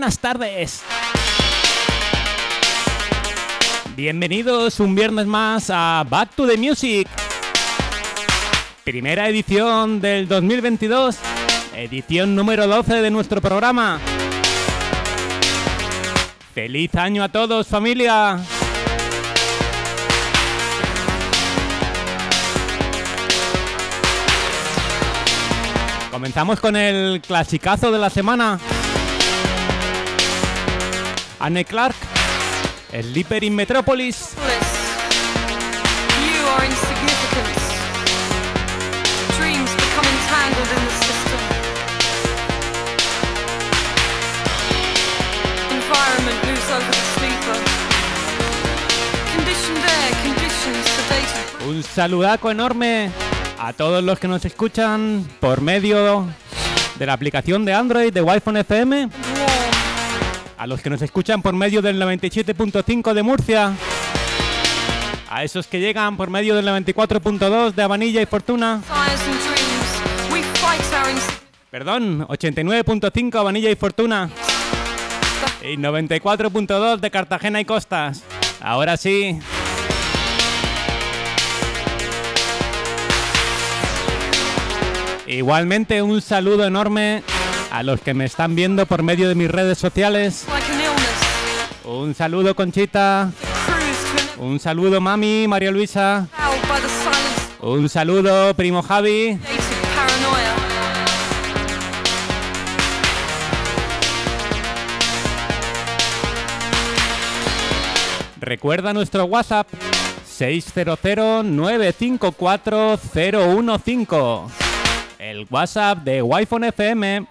buenas tardes. Bienvenidos un viernes más a Back to the Music. Primera edición del 2022, edición número 12 de nuestro programa. ¡Feliz año a todos, familia! Comenzamos con el clasicazo de la semana. Anne Clark, Sleeper in Metropolis. Un saludaco enorme a todos los que nos escuchan por medio de la aplicación de Android de Wi-Fi FM. A los que nos escuchan por medio del 97.5 de Murcia, a esos que llegan por medio del 94.2 de Avanilla y Fortuna, perdón, 89.5 Avanilla y Fortuna y 94.2 de Cartagena y Costas. Ahora sí. Igualmente un saludo enorme a los que me están viendo por medio de mis redes sociales. Un saludo Conchita, un saludo Mami, María Luisa, un saludo Primo Javi. Recuerda nuestro WhatsApp 600-954-015. El WhatsApp de Wi-Fi FM.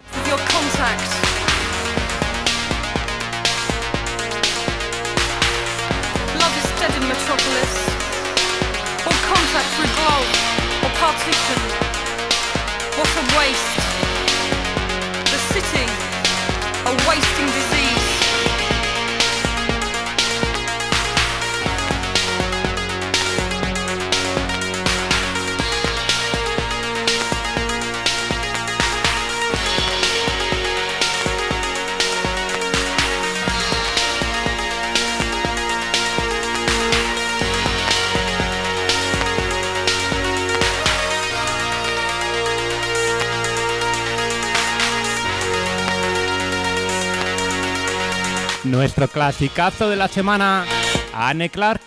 Nuestro clasicazo de la semana. Anne Clark,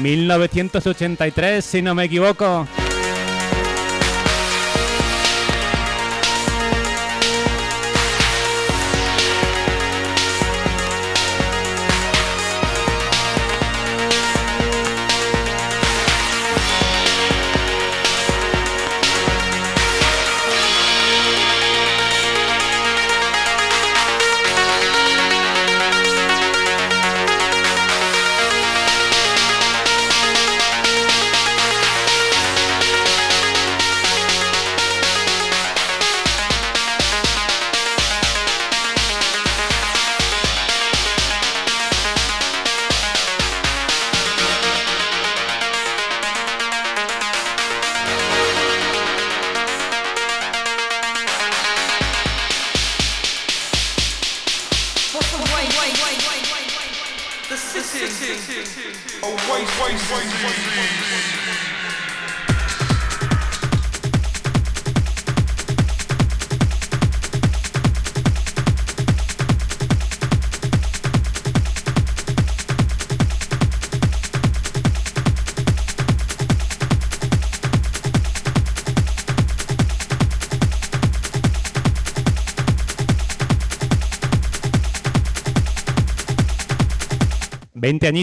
1983, si no me equivoco.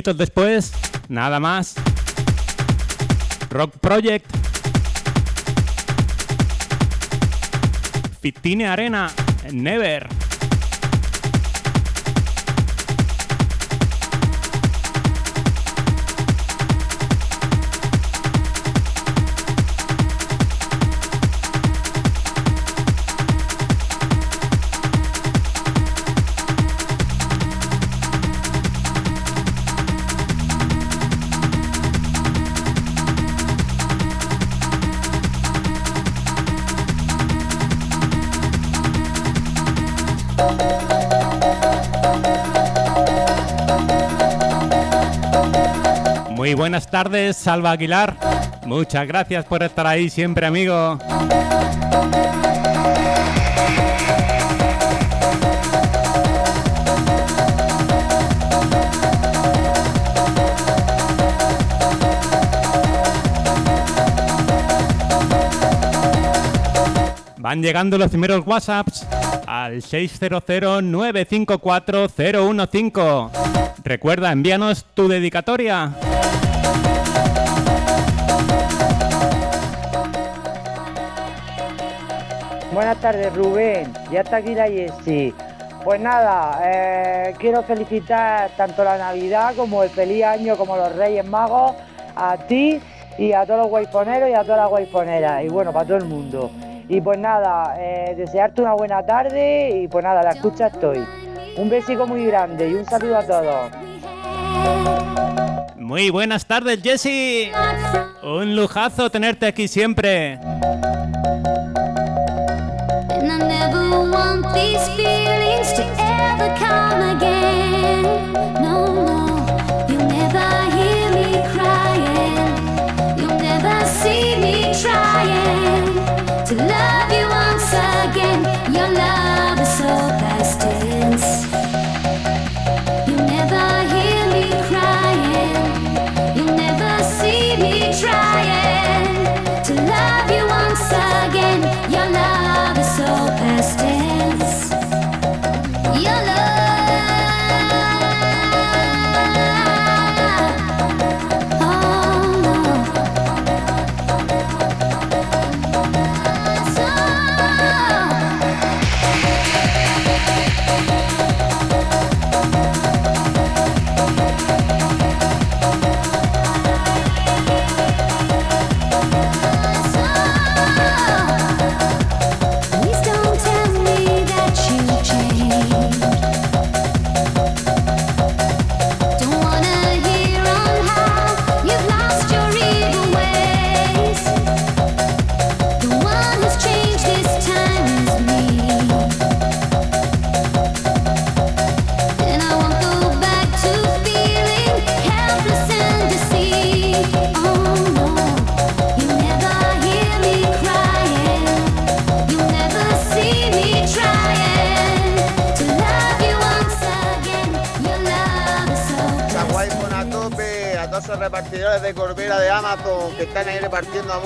Después, nada más. Rock Project. Fitine Arena, Never. Buenas tardes, Salva Aguilar. Muchas gracias por estar ahí siempre, amigo. Van llegando los primeros WhatsApps al 600-954-015. Recuerda, envíanos tu dedicatoria. Buenas tardes, Rubén. Ya está aquí la Jessie. Pues nada, eh, quiero felicitar tanto la Navidad como el feliz año, como los Reyes Magos, a ti y a todos los guayponeros y a todas las guayponeras. Y bueno, para todo el mundo. Y pues nada, eh, desearte una buena tarde y pues nada, la escucha estoy. Un besico muy grande y un saludo a todos. Muy buenas tardes, Jesse. Un lujazo tenerte aquí siempre. These feelings to ever come again. No,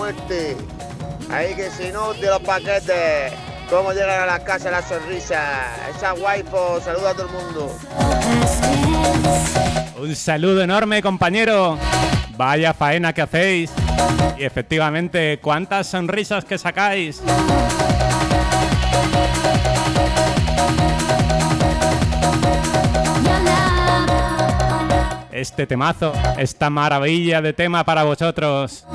muerte. Ahí que si no de los paquetes, cómo llegan a las casas las sonrisas. Esa guay, pues, saluda a todo el mundo. Un saludo enorme, compañero. Vaya faena que hacéis. Y efectivamente, cuántas sonrisas que sacáis. Este temazo, esta maravilla de tema para vosotros.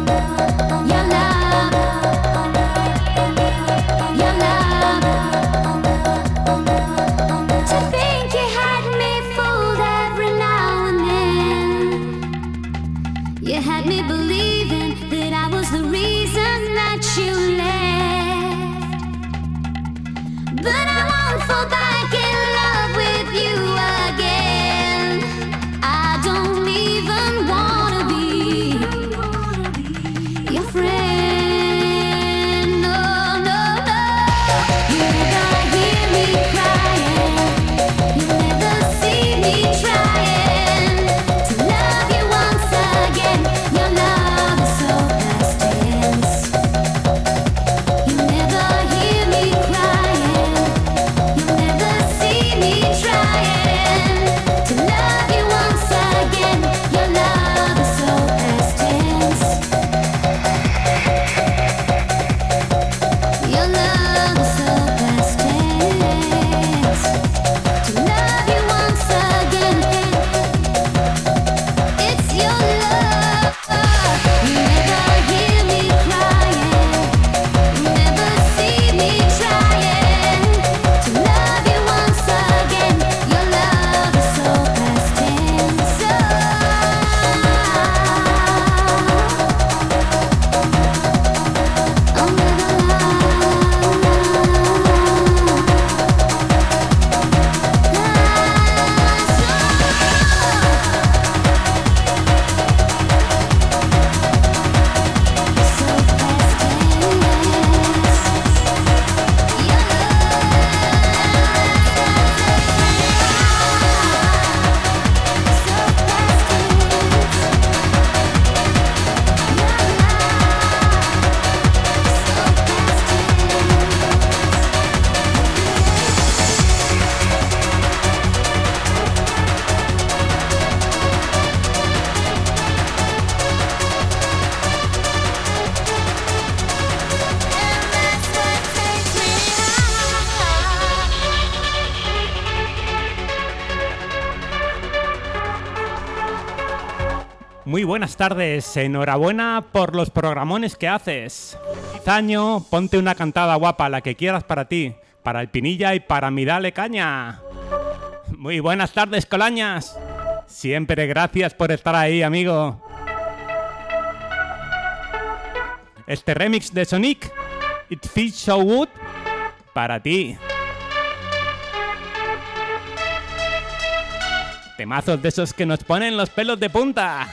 Tardes, enhorabuena por los programones que haces. Izaño, ponte una cantada guapa, la que quieras para ti, para el Pinilla y para mi Dale Caña. Muy buenas tardes, Colañas. Siempre gracias por estar ahí, amigo. Este remix de Sonic, It Feels So Good, para ti. Temazos de esos que nos ponen los pelos de punta.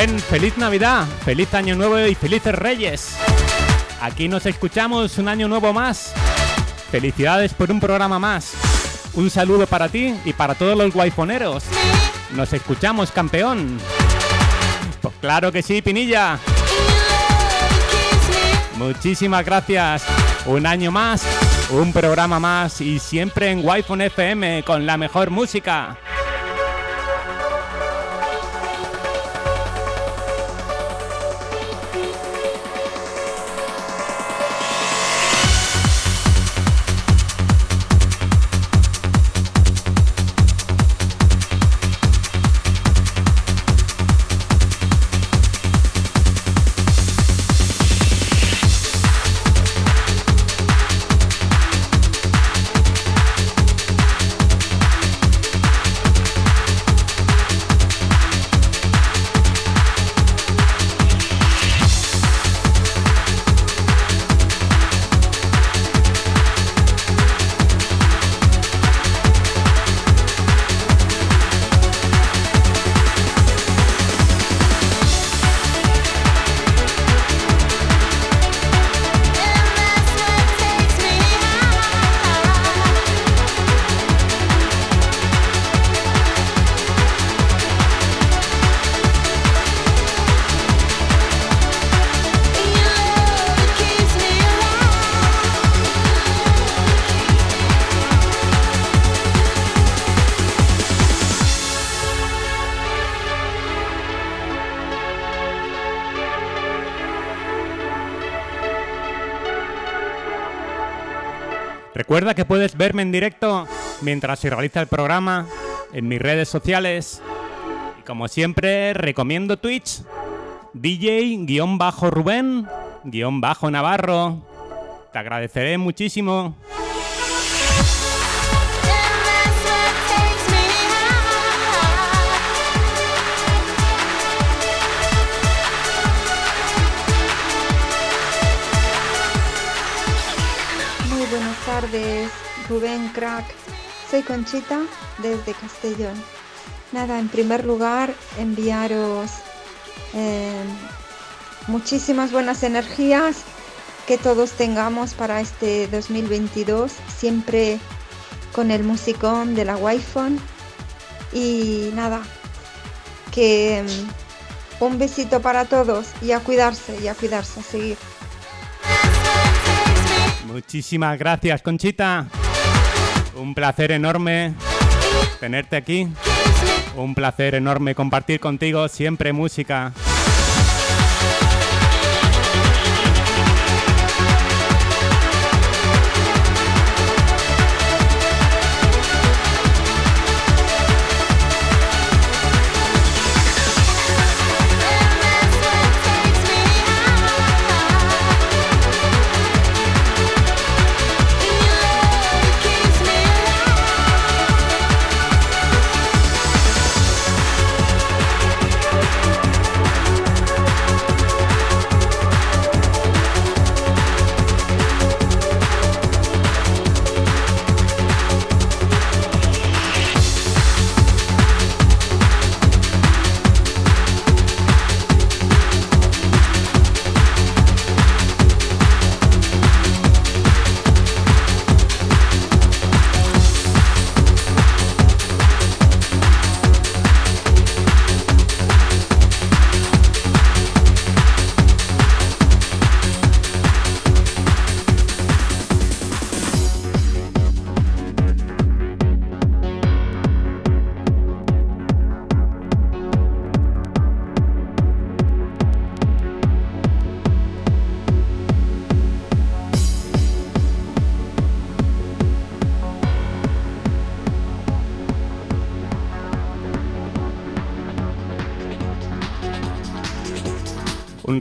Rubén, feliz Navidad, feliz Año Nuevo y felices Reyes. Aquí nos escuchamos un año nuevo más. Felicidades por un programa más. Un saludo para ti y para todos los guayfoneros. Nos escuchamos, campeón. Pues claro que sí, Pinilla. Muchísimas gracias. Un año más, un programa más y siempre en wi FM con la mejor música. Recuerda que puedes verme en directo mientras se realiza el programa en mis redes sociales. Y como siempre, recomiendo Twitch, DJ-Rubén-Navarro. Te agradeceré muchísimo. Tardes, Rubén Crack. Soy Conchita desde Castellón. Nada, en primer lugar, enviaros eh, muchísimas buenas energías que todos tengamos para este 2022, siempre con el musicón de la Wi-Fi. Y nada, que mm, un besito para todos y a cuidarse, y a cuidarse, a seguir. Muchísimas gracias, Conchita. Un placer enorme tenerte aquí. Un placer enorme compartir contigo siempre música.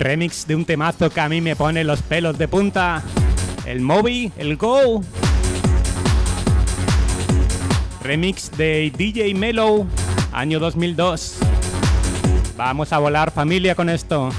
Remix de un temazo que a mí me pone los pelos de punta. El Moby, el Go. Remix de DJ Mellow, año 2002. Vamos a volar familia con esto.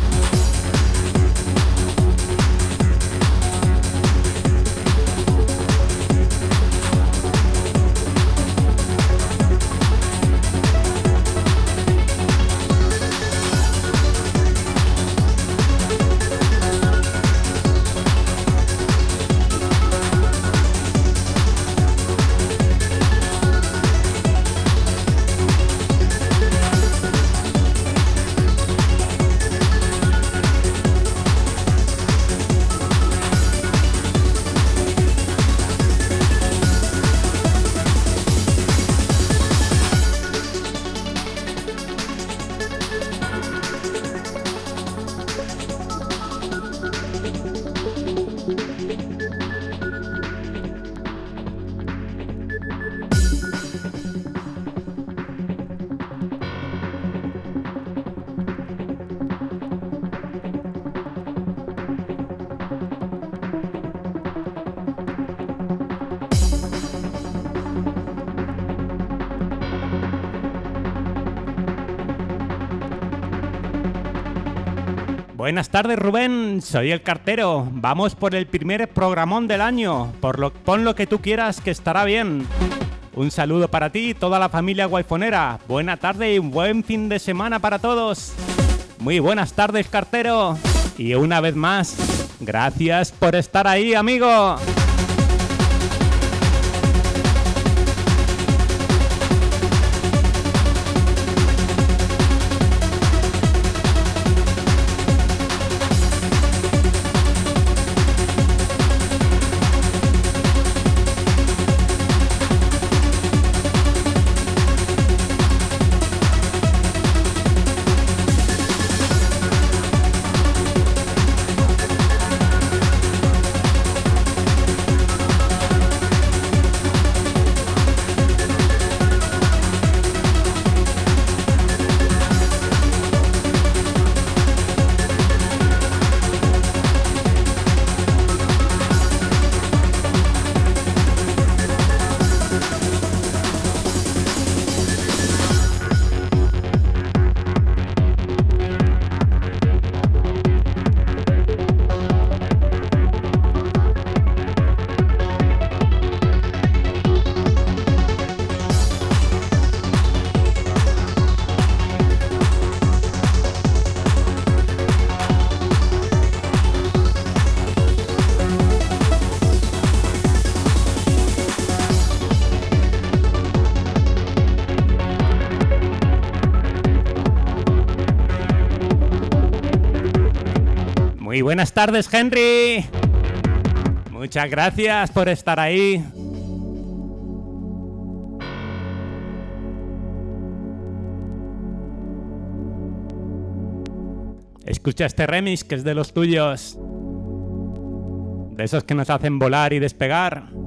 Buenas tardes Rubén, soy el cartero. Vamos por el primer programón del año. Por lo, pon lo que tú quieras que estará bien. Un saludo para ti y toda la familia guayfonera. Buena tarde y un buen fin de semana para todos. Muy buenas tardes cartero. Y una vez más, gracias por estar ahí amigo. Buenas tardes, Henry. Muchas gracias por estar ahí. Escucha este remix que es de los tuyos. De esos que nos hacen volar y despegar.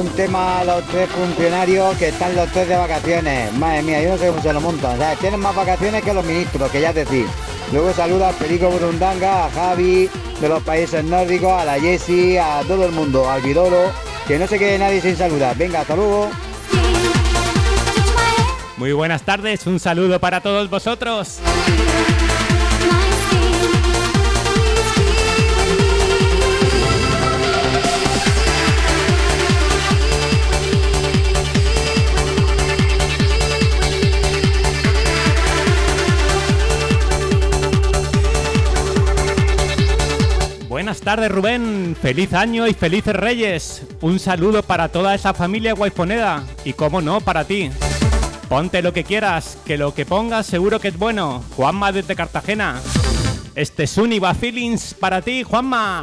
Un tema a los tres funcionarios que están los tres de vacaciones. Madre mía, yo no sé cómo se lo montan. ¿sabes? Tienen más vacaciones que los ministros, que ya decir. Luego saluda al Perico Burundanga, a Javi, de los países nórdicos, a la Jessie, a todo el mundo, al Vidoro, que no se quede nadie sin saludar. Venga, hasta luego. Muy buenas tardes, un saludo para todos vosotros. Buenas tardes Rubén, feliz año y felices reyes. Un saludo para toda esa familia guayponeda y como no, para ti. Ponte lo que quieras, que lo que pongas seguro que es bueno. Juanma desde Cartagena. Este es Univa Feelings para ti, Juanma.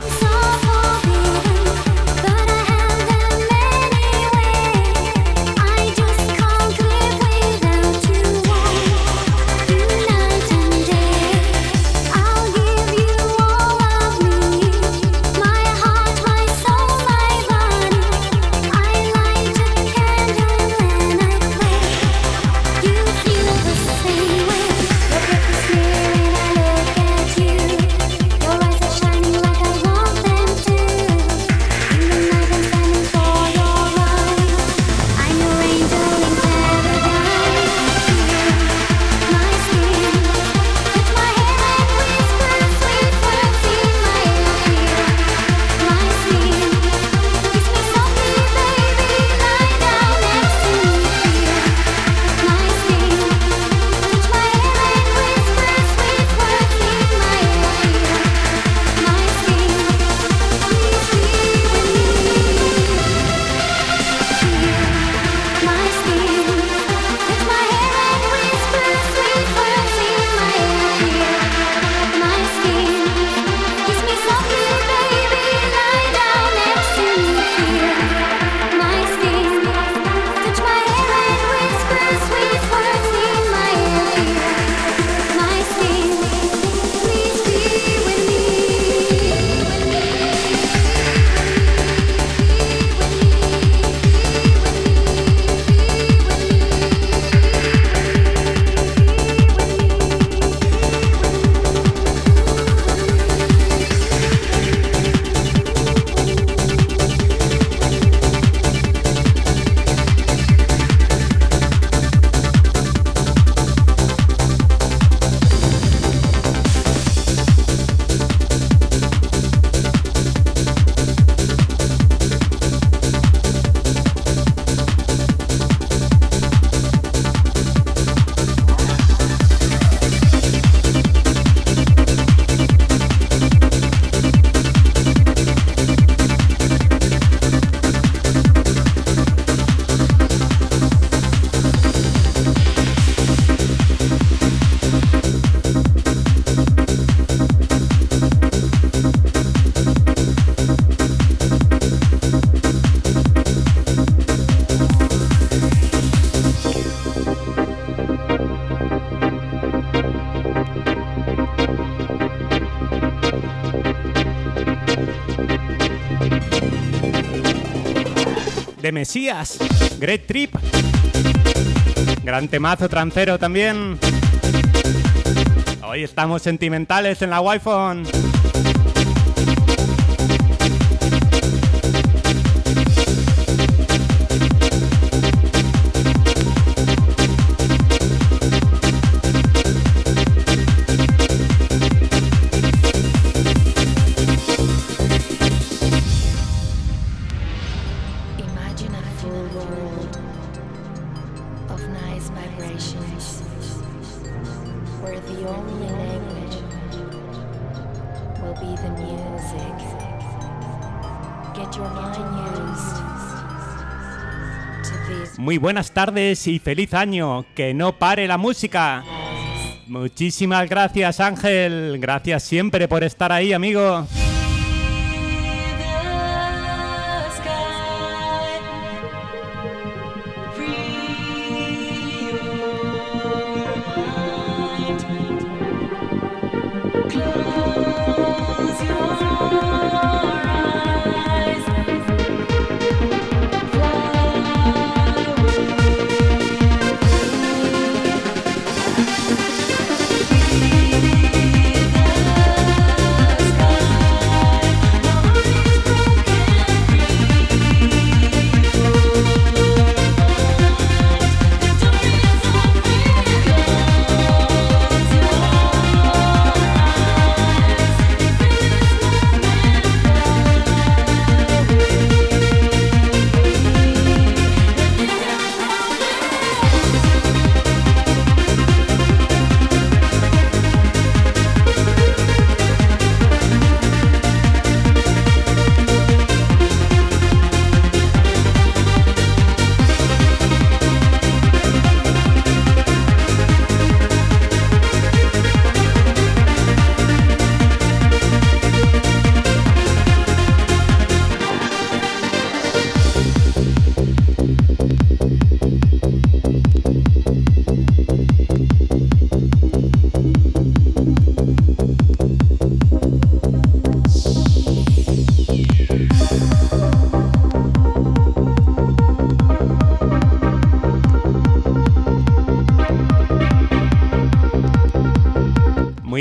Mesías, Great Trip. Gran temazo trancero también. Hoy estamos sentimentales en la Wi-Fi. Buenas tardes y feliz año. Que no pare la música. Muchísimas gracias Ángel. Gracias siempre por estar ahí, amigo.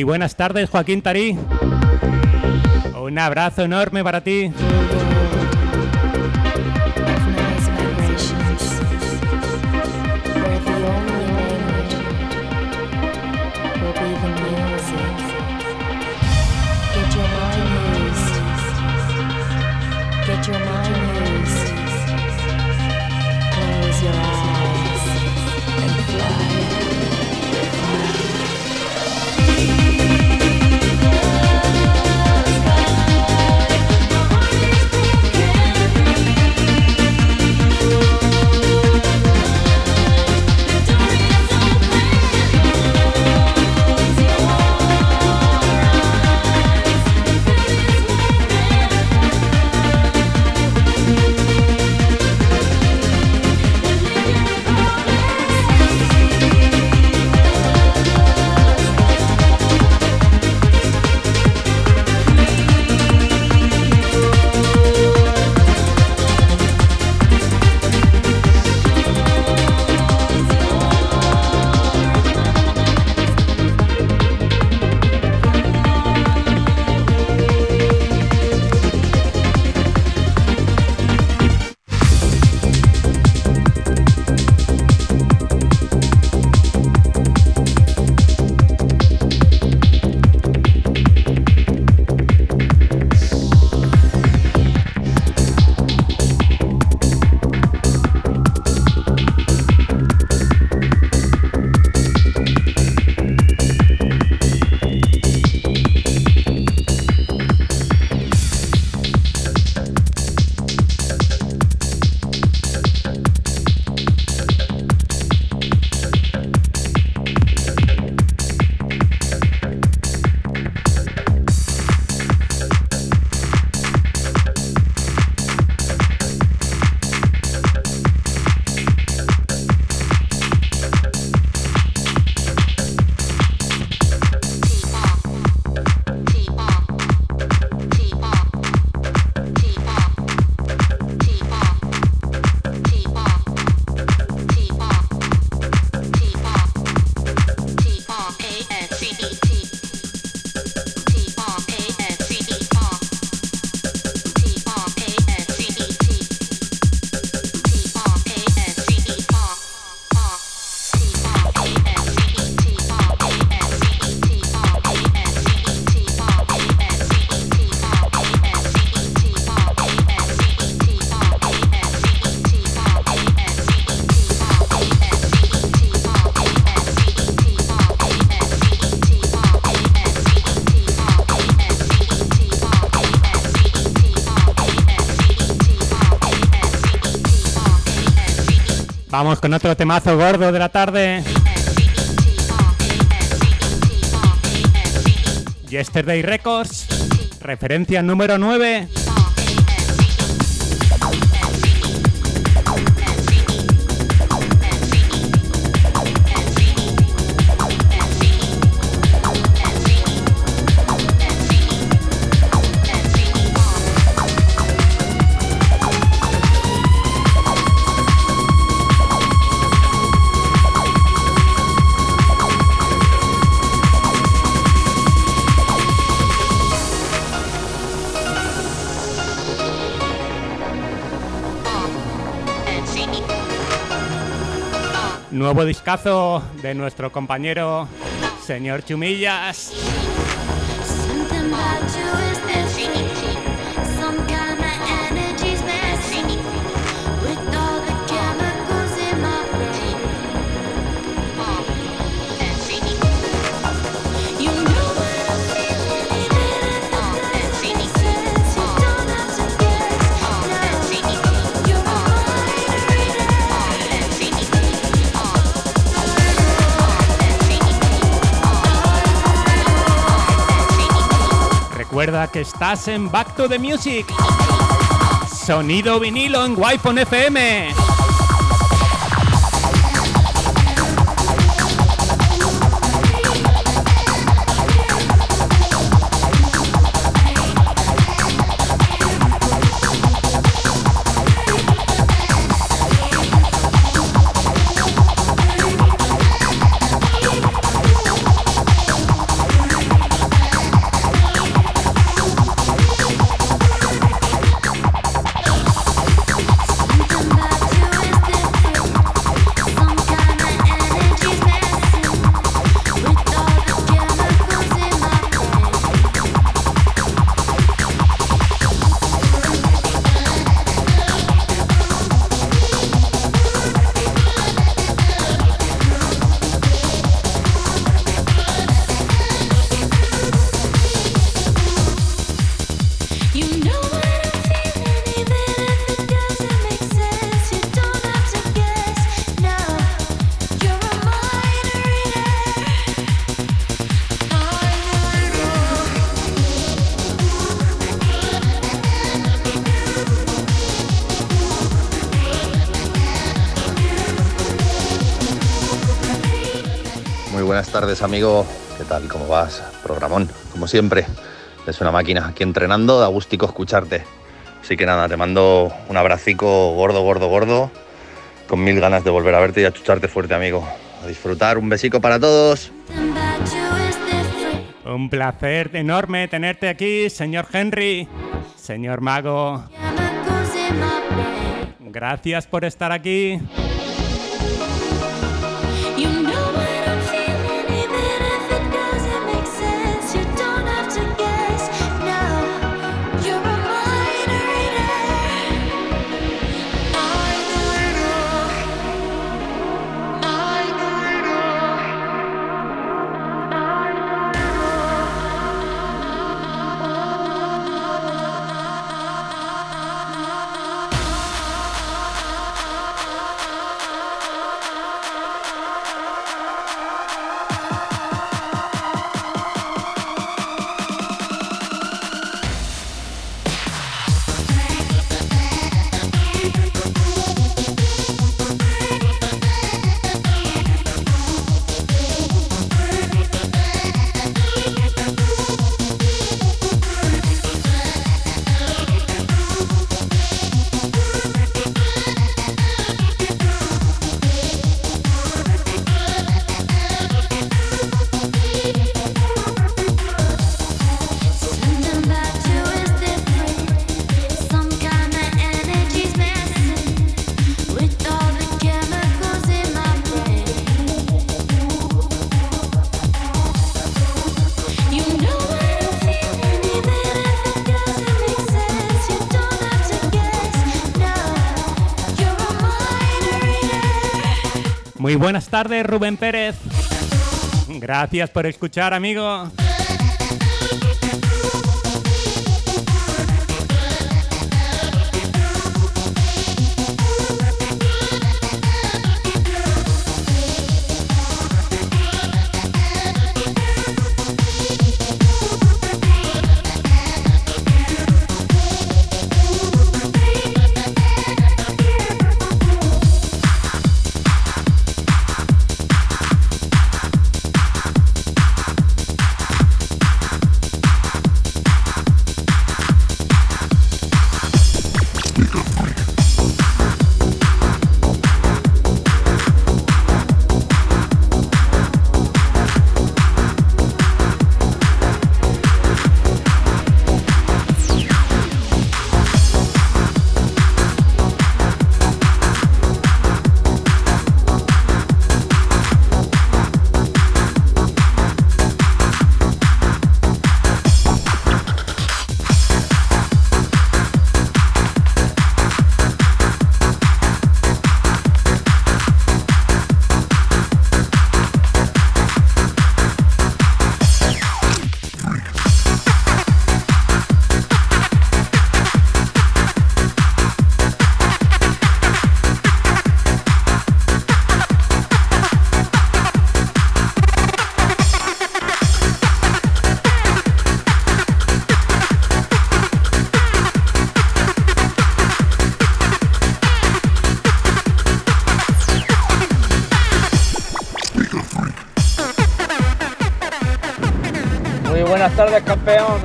Buenas tardes, Joaquín Tarí. Un abrazo enorme para ti. Vamos con otro temazo gordo de la tarde. Yesterday Records, referencia número 9. Nuevo discazo de nuestro compañero señor Chumillas. Que estás en Back to the Music. Sonido vinilo en Wi-Fi FM. Buenas tardes, amigo. ¿Qué tal? ¿Cómo vas? Programón, como siempre. Es una máquina aquí entrenando, da gustico escucharte. Así que nada, te mando un abracico gordo, gordo, gordo. Con mil ganas de volver a verte y a chucharte fuerte, amigo. A disfrutar, un besico para todos. Un placer enorme tenerte aquí, señor Henry. Señor Mago, gracias por estar aquí. Buenas tardes, Rubén Pérez. Gracias por escuchar, amigo.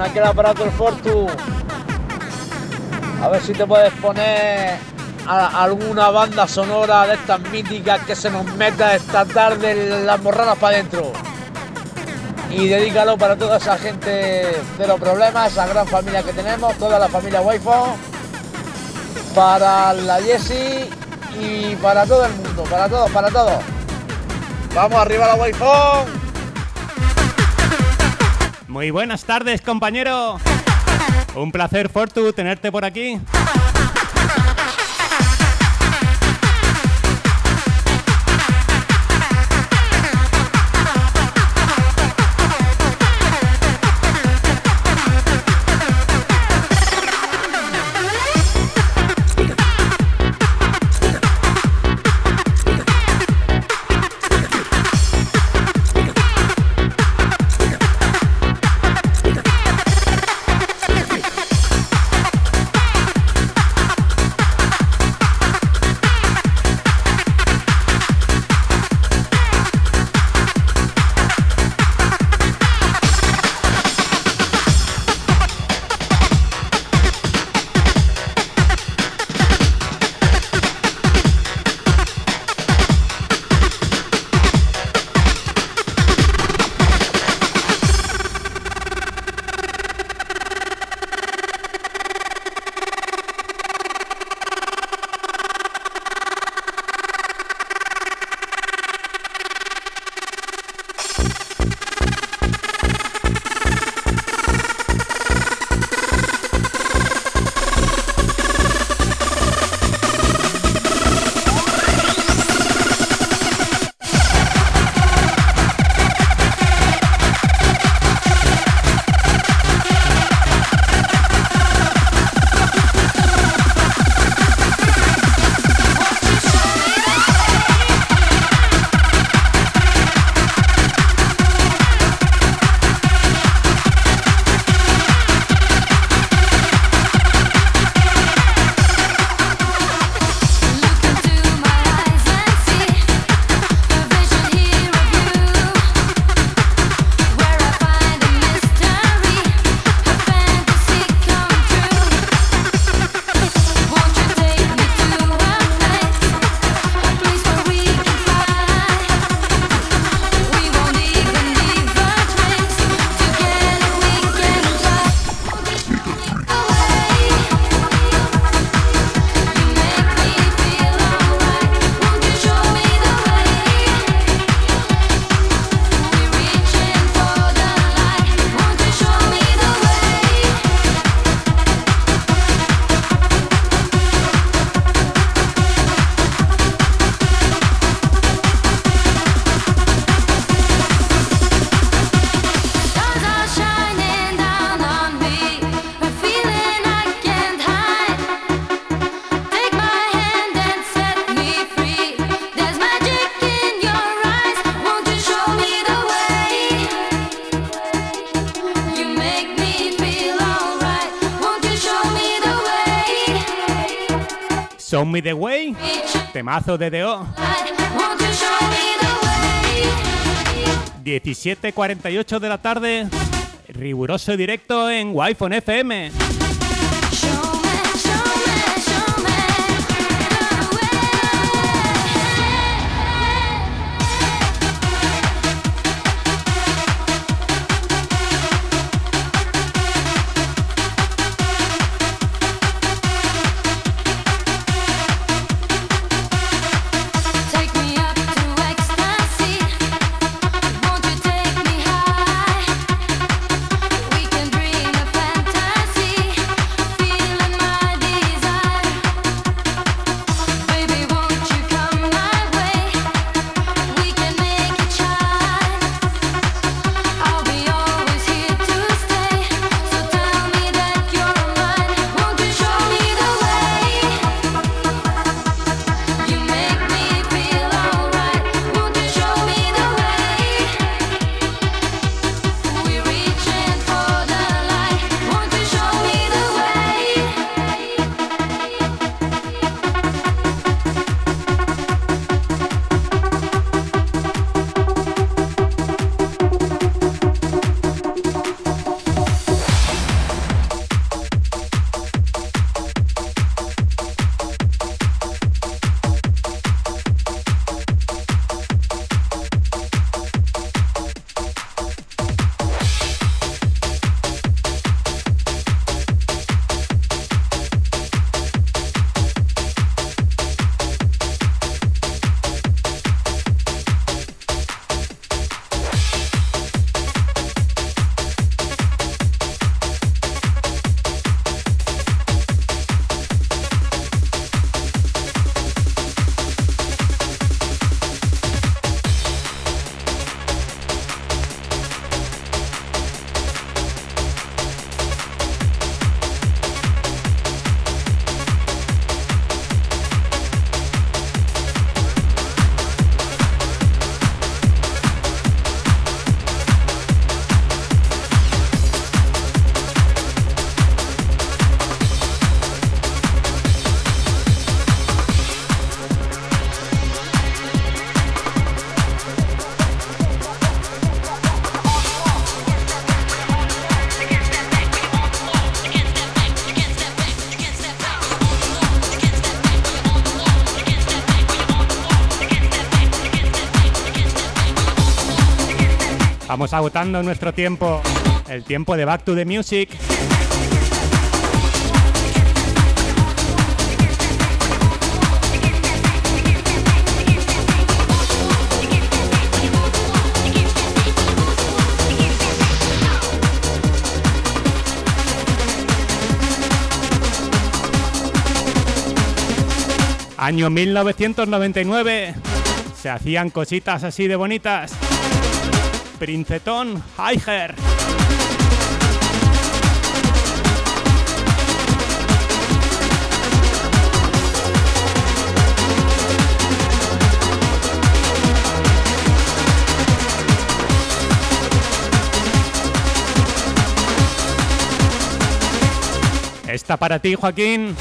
Campeón. Aquí el aparato el Fortu. A ver si te puedes poner alguna banda sonora de estas míticas que se nos meta esta tarde las morranas para adentro. Y dedícalo para toda esa gente de los problemas, esa gran familia que tenemos, toda la familia Wi-Fi, para la Jessie y para todo el mundo, para todos, para todos. Vamos arriba la Wi-Fi. Muy buenas tardes, compañero. Un placer, Fortu, tenerte por aquí. Temazo de DO. Won't you show me the way? 17.48 de la tarde, riguroso directo en Wi-Fi FM. Vamos agotando nuestro tiempo, el tiempo de Back to the Music. Año 1999. Se hacían cositas así de bonitas. Princetón Higer. Esta para ti, Joaquín.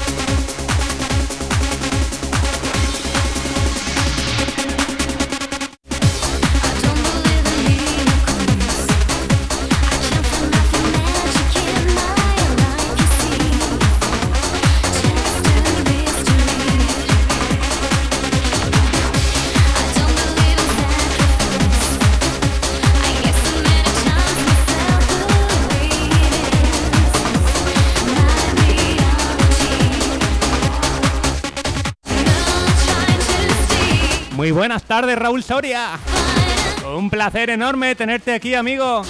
Buenas tardes, Raúl Soria. Un placer enorme tenerte aquí, amigo.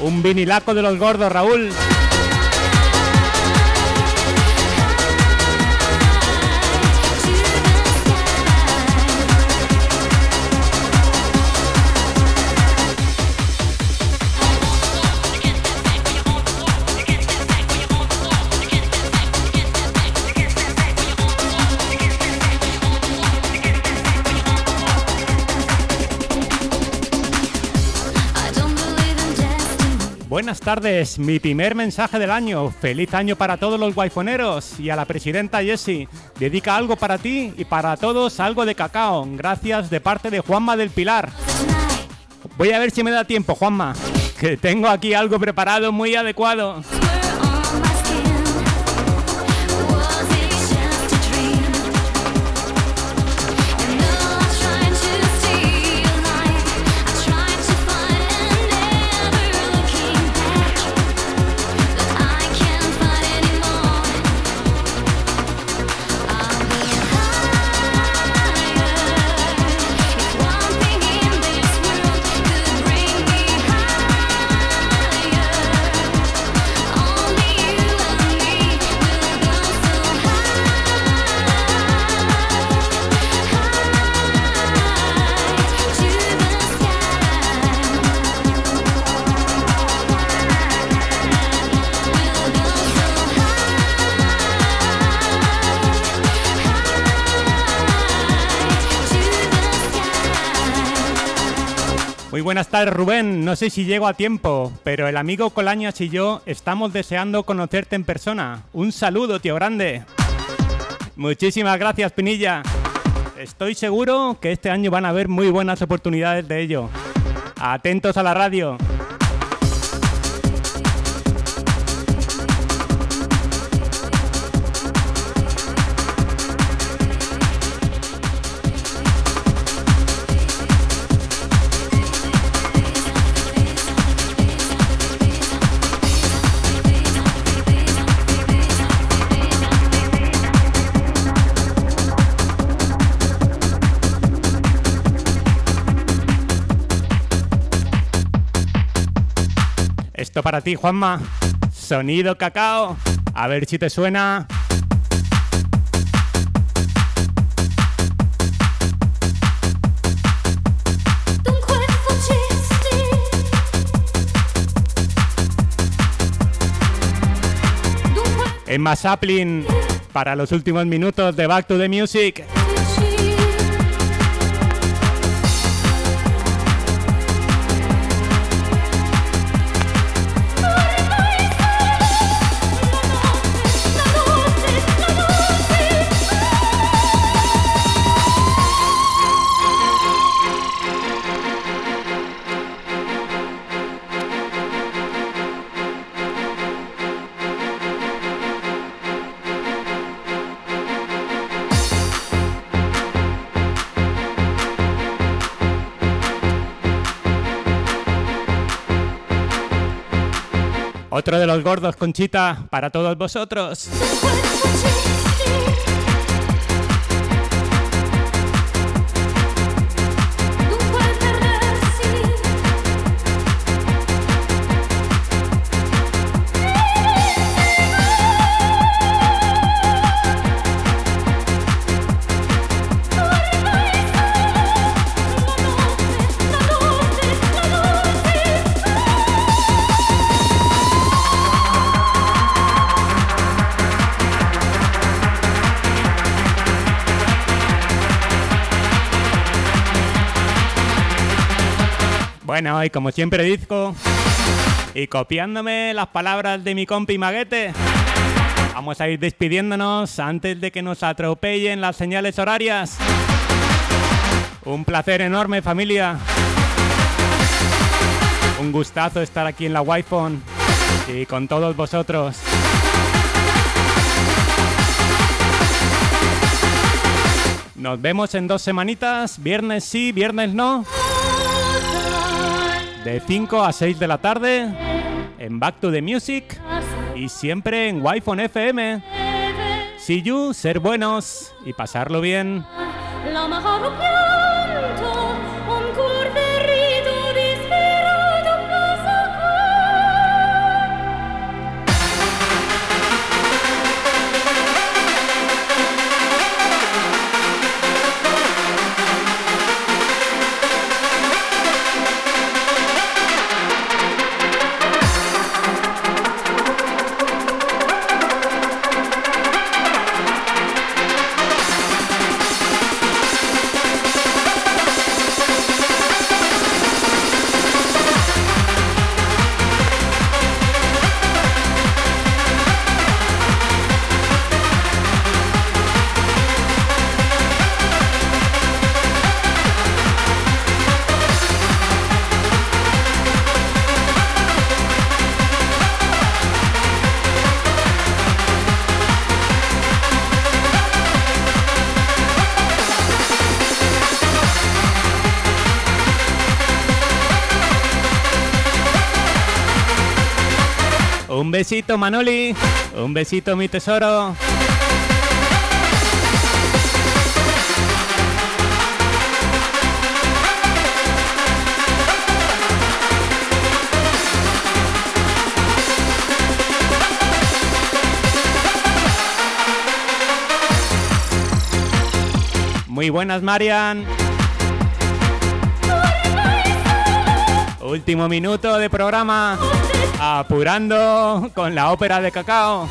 Un vinilaco de los gordos, Raúl. Buenas tardes, mi primer mensaje del año. Feliz año para todos los guayfoneros y a la presidenta Jessie. Dedica algo para ti y para todos algo de cacao. Gracias de parte de Juanma del Pilar. Voy a ver si me da tiempo, Juanma, que tengo aquí algo preparado muy adecuado. Muy buenas tardes, Rubén. No sé si llego a tiempo, pero el amigo Colañas y yo estamos deseando conocerte en persona. Un saludo, tío grande. Muchísimas gracias, Pinilla. Estoy seguro que este año van a haber muy buenas oportunidades de ello. Atentos a la radio. Esto para ti, Juanma. Sonido cacao. A ver si te suena. Emma Saplin para los últimos minutos de Back to the Music. Otro de los gordos, Conchita, para todos vosotros. Bueno, y como siempre disco, y copiándome las palabras de mi compi Maguete, vamos a ir despidiéndonos antes de que nos atropellen las señales horarias. Un placer enorme familia. Un gustazo estar aquí en la Wi-Fi y con todos vosotros. Nos vemos en dos semanitas, viernes sí, viernes no. De 5 a 6 de la tarde en Back to the Music y siempre en Wi-Fi FM. See you, ser buenos y pasarlo bien. Besito Manoli, un besito mi tesoro. Muy buenas, Marian. Último minuto de programa. Apurando con la ópera de cacao.